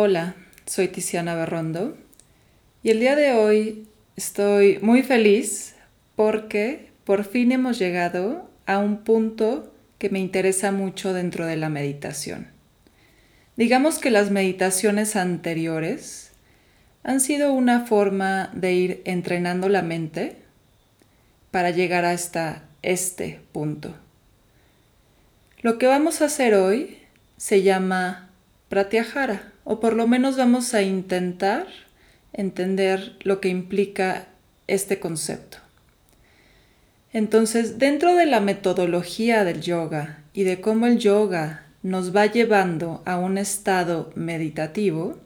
Hola, soy Tiziana Berrondo y el día de hoy estoy muy feliz porque por fin hemos llegado a un punto que me interesa mucho dentro de la meditación. Digamos que las meditaciones anteriores han sido una forma de ir entrenando la mente para llegar hasta este punto. Lo que vamos a hacer hoy se llama pratyahara, o por lo menos vamos a intentar entender lo que implica este concepto. Entonces, dentro de la metodología del yoga y de cómo el yoga nos va llevando a un estado meditativo,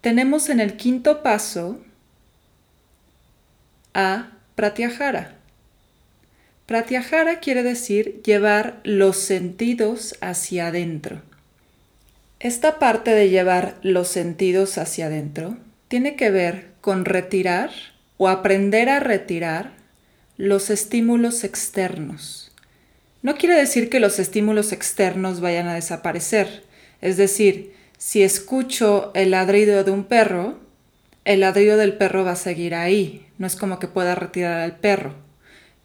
tenemos en el quinto paso a pratyahara. Pratyahara quiere decir llevar los sentidos hacia adentro. Esta parte de llevar los sentidos hacia adentro tiene que ver con retirar o aprender a retirar los estímulos externos. No quiere decir que los estímulos externos vayan a desaparecer. Es decir, si escucho el ladrido de un perro, el ladrido del perro va a seguir ahí. No es como que pueda retirar al perro.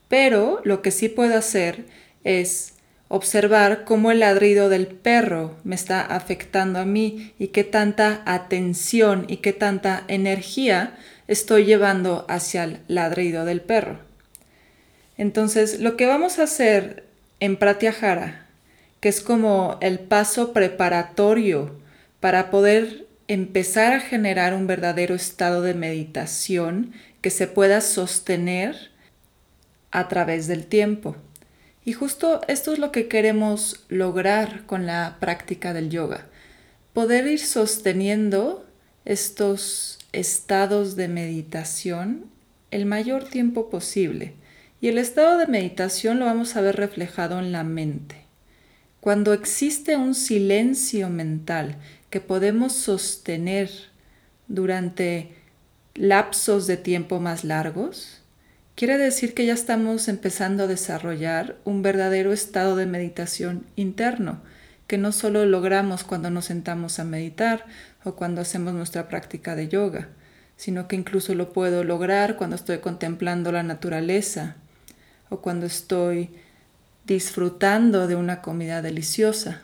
Pero lo que sí puedo hacer es observar cómo el ladrido del perro me está afectando a mí y qué tanta atención y qué tanta energía estoy llevando hacia el ladrido del perro. Entonces, lo que vamos a hacer en Pratyahara, que es como el paso preparatorio para poder empezar a generar un verdadero estado de meditación que se pueda sostener a través del tiempo. Y justo esto es lo que queremos lograr con la práctica del yoga, poder ir sosteniendo estos estados de meditación el mayor tiempo posible y el estado de meditación lo vamos a ver reflejado en la mente. Cuando existe un silencio mental que podemos sostener durante lapsos de tiempo más largos, quiere decir que ya estamos empezando a desarrollar un verdadero estado de meditación interno, que no solo logramos cuando nos sentamos a meditar o cuando hacemos nuestra práctica de yoga, sino que incluso lo puedo lograr cuando estoy contemplando la naturaleza, o cuando estoy disfrutando de una comida deliciosa.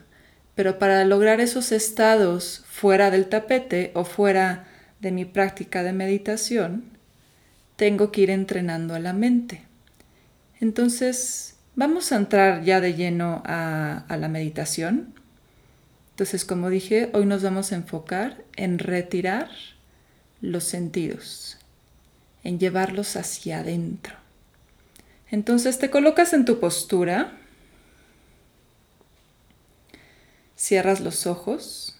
Pero para lograr esos estados fuera del tapete o fuera de mi práctica de meditación, tengo que ir entrenando a la mente. Entonces, vamos a entrar ya de lleno a, a la meditación. Entonces, como dije, hoy nos vamos a enfocar en retirar los sentidos, en llevarlos hacia adentro. Entonces te colocas en tu postura, cierras los ojos,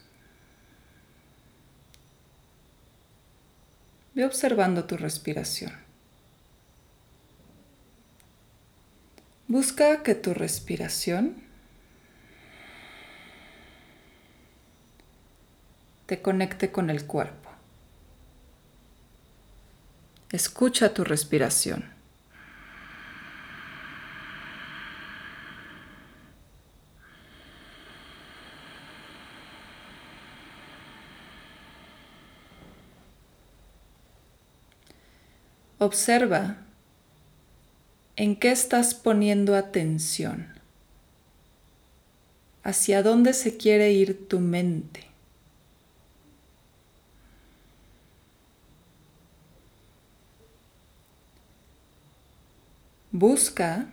ve observando tu respiración. Busca que tu respiración te conecte con el cuerpo. Escucha tu respiración. Observa en qué estás poniendo atención, hacia dónde se quiere ir tu mente. Busca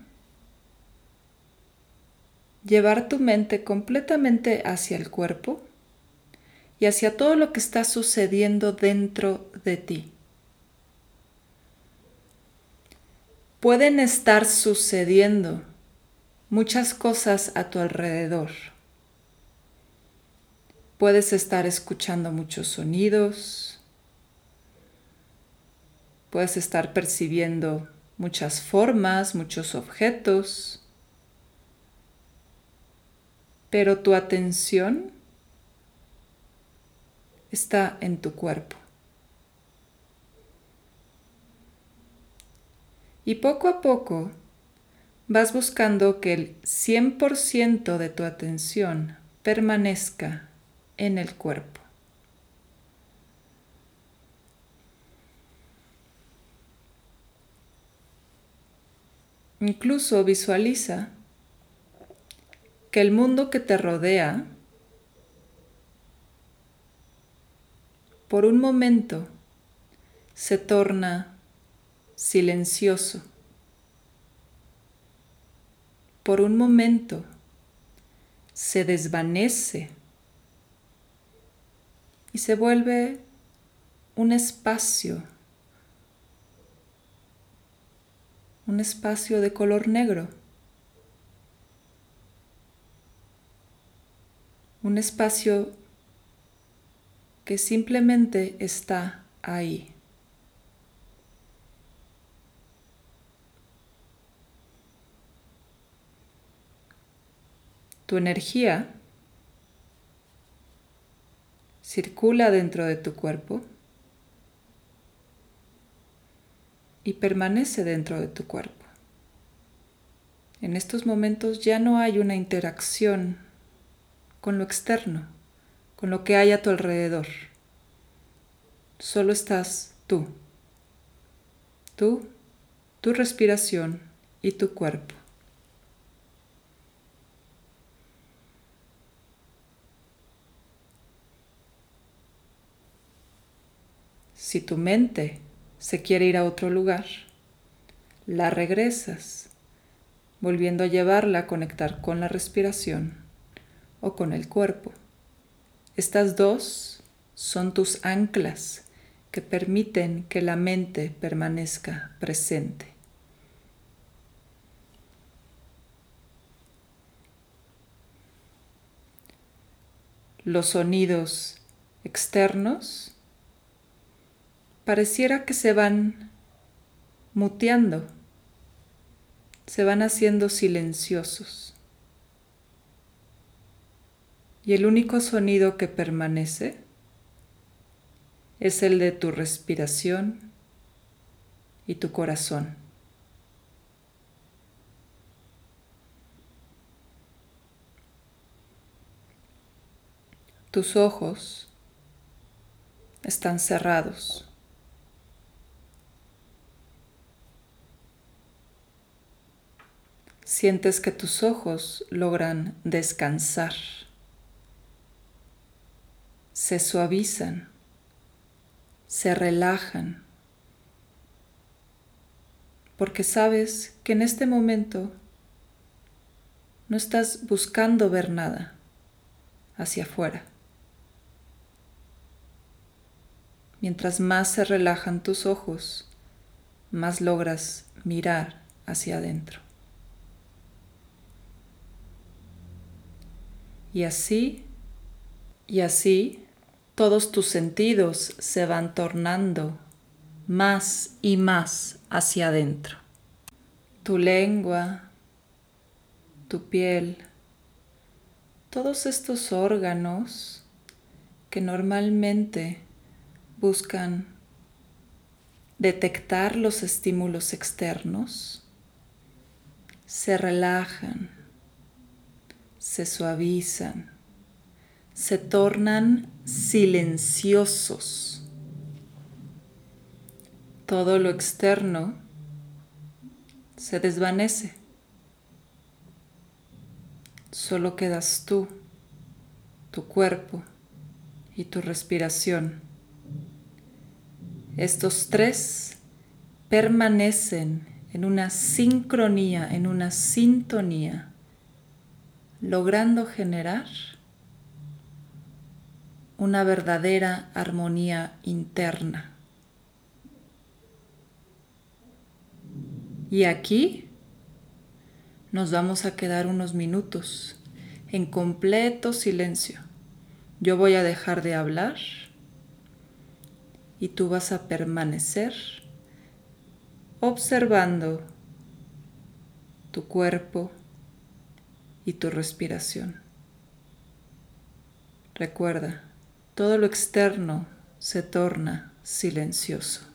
llevar tu mente completamente hacia el cuerpo y hacia todo lo que está sucediendo dentro de ti. Pueden estar sucediendo muchas cosas a tu alrededor. Puedes estar escuchando muchos sonidos, puedes estar percibiendo muchas formas, muchos objetos, pero tu atención está en tu cuerpo. Y poco a poco vas buscando que el 100% de tu atención permanezca en el cuerpo. Incluso visualiza que el mundo que te rodea por un momento se torna silencioso. Por un momento se desvanece y se vuelve un espacio, un espacio de color negro, un espacio que simplemente está ahí. Tu energía circula dentro de tu cuerpo y permanece dentro de tu cuerpo. En estos momentos ya no hay una interacción con lo externo, con lo que hay a tu alrededor. Solo estás tú, tú, tu respiración y tu cuerpo. Si tu mente se quiere ir a otro lugar, la regresas, volviendo a llevarla a conectar con la respiración o con el cuerpo. Estas dos son tus anclas que permiten que la mente permanezca presente. Los sonidos externos pareciera que se van muteando, se van haciendo silenciosos. Y el único sonido que permanece es el de tu respiración y tu corazón. Tus ojos están cerrados. Sientes que tus ojos logran descansar, se suavizan, se relajan, porque sabes que en este momento no estás buscando ver nada hacia afuera. Mientras más se relajan tus ojos, más logras mirar hacia adentro. Y así, y así, todos tus sentidos se van tornando más y más hacia adentro. Tu lengua, tu piel, todos estos órganos que normalmente buscan detectar los estímulos externos, se relajan se suavizan, se tornan silenciosos. Todo lo externo se desvanece. Solo quedas tú, tu cuerpo y tu respiración. Estos tres permanecen en una sincronía, en una sintonía logrando generar una verdadera armonía interna. Y aquí nos vamos a quedar unos minutos en completo silencio. Yo voy a dejar de hablar y tú vas a permanecer observando tu cuerpo, y tu respiración. Recuerda, todo lo externo se torna silencioso.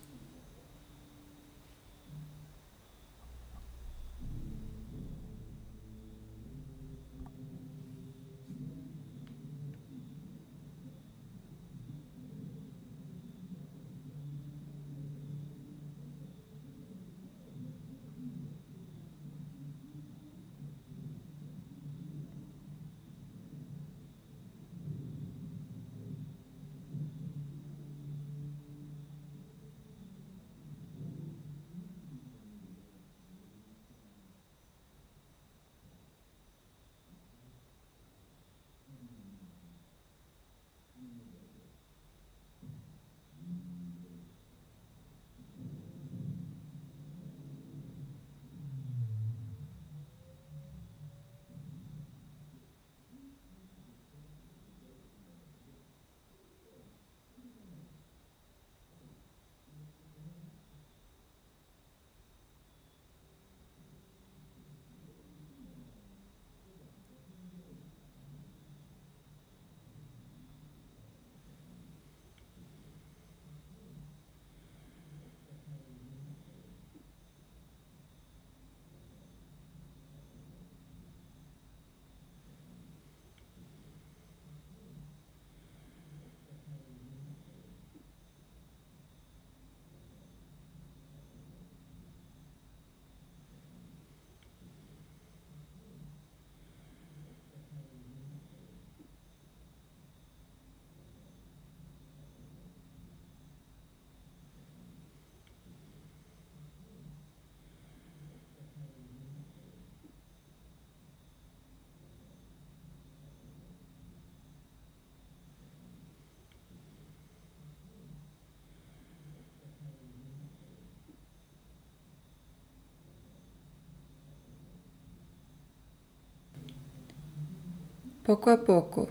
Poco a poco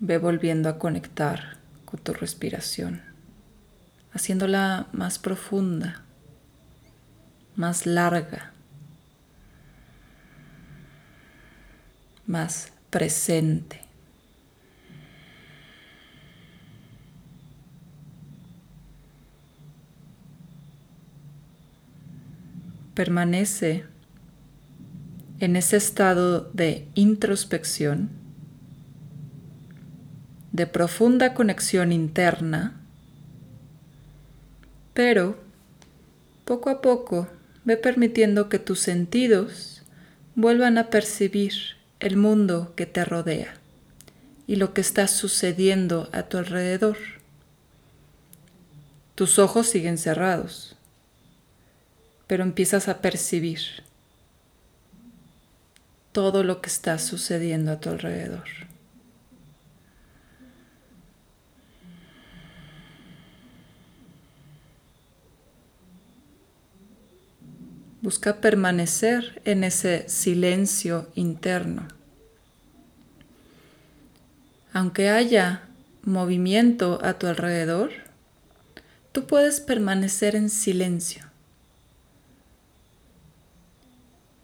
ve volviendo a conectar con tu respiración, haciéndola más profunda, más larga, más presente. Permanece en ese estado de introspección, de profunda conexión interna, pero poco a poco ve permitiendo que tus sentidos vuelvan a percibir el mundo que te rodea y lo que está sucediendo a tu alrededor. Tus ojos siguen cerrados, pero empiezas a percibir todo lo que está sucediendo a tu alrededor. Busca permanecer en ese silencio interno. Aunque haya movimiento a tu alrededor, tú puedes permanecer en silencio.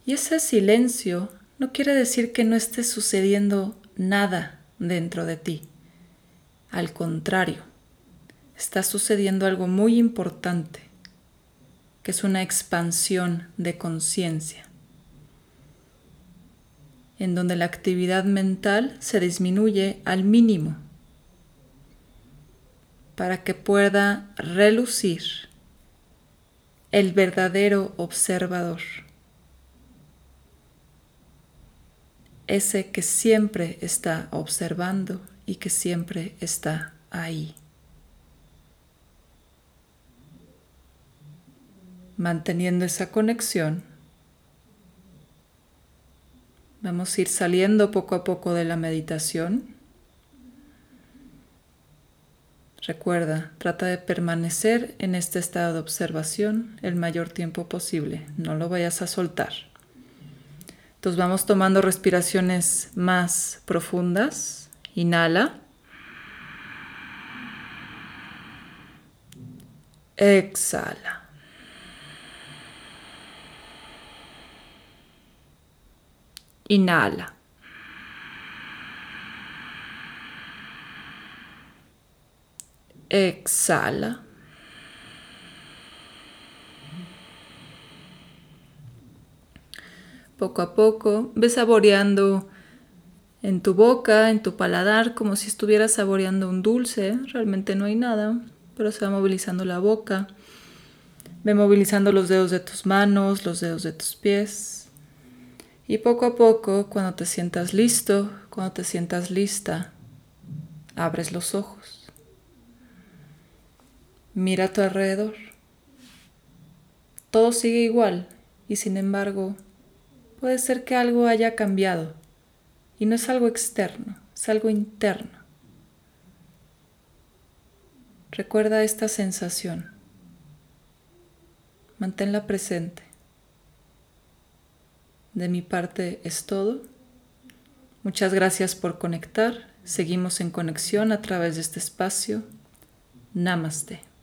Y ese silencio no quiere decir que no esté sucediendo nada dentro de ti. Al contrario, está sucediendo algo muy importante, que es una expansión de conciencia, en donde la actividad mental se disminuye al mínimo para que pueda relucir el verdadero observador. Ese que siempre está observando y que siempre está ahí. Manteniendo esa conexión, vamos a ir saliendo poco a poco de la meditación. Recuerda, trata de permanecer en este estado de observación el mayor tiempo posible. No lo vayas a soltar. Entonces vamos tomando respiraciones más profundas. Inhala. Exhala. Inhala. Exhala. Poco a poco, ves saboreando en tu boca, en tu paladar, como si estuvieras saboreando un dulce. Realmente no hay nada, pero se va movilizando la boca. Ve movilizando los dedos de tus manos, los dedos de tus pies. Y poco a poco, cuando te sientas listo, cuando te sientas lista, abres los ojos. Mira a tu alrededor. Todo sigue igual y sin embargo puede ser que algo haya cambiado y no es algo externo, es algo interno. Recuerda esta sensación. Manténla presente. De mi parte es todo. Muchas gracias por conectar. Seguimos en conexión a través de este espacio. Namaste.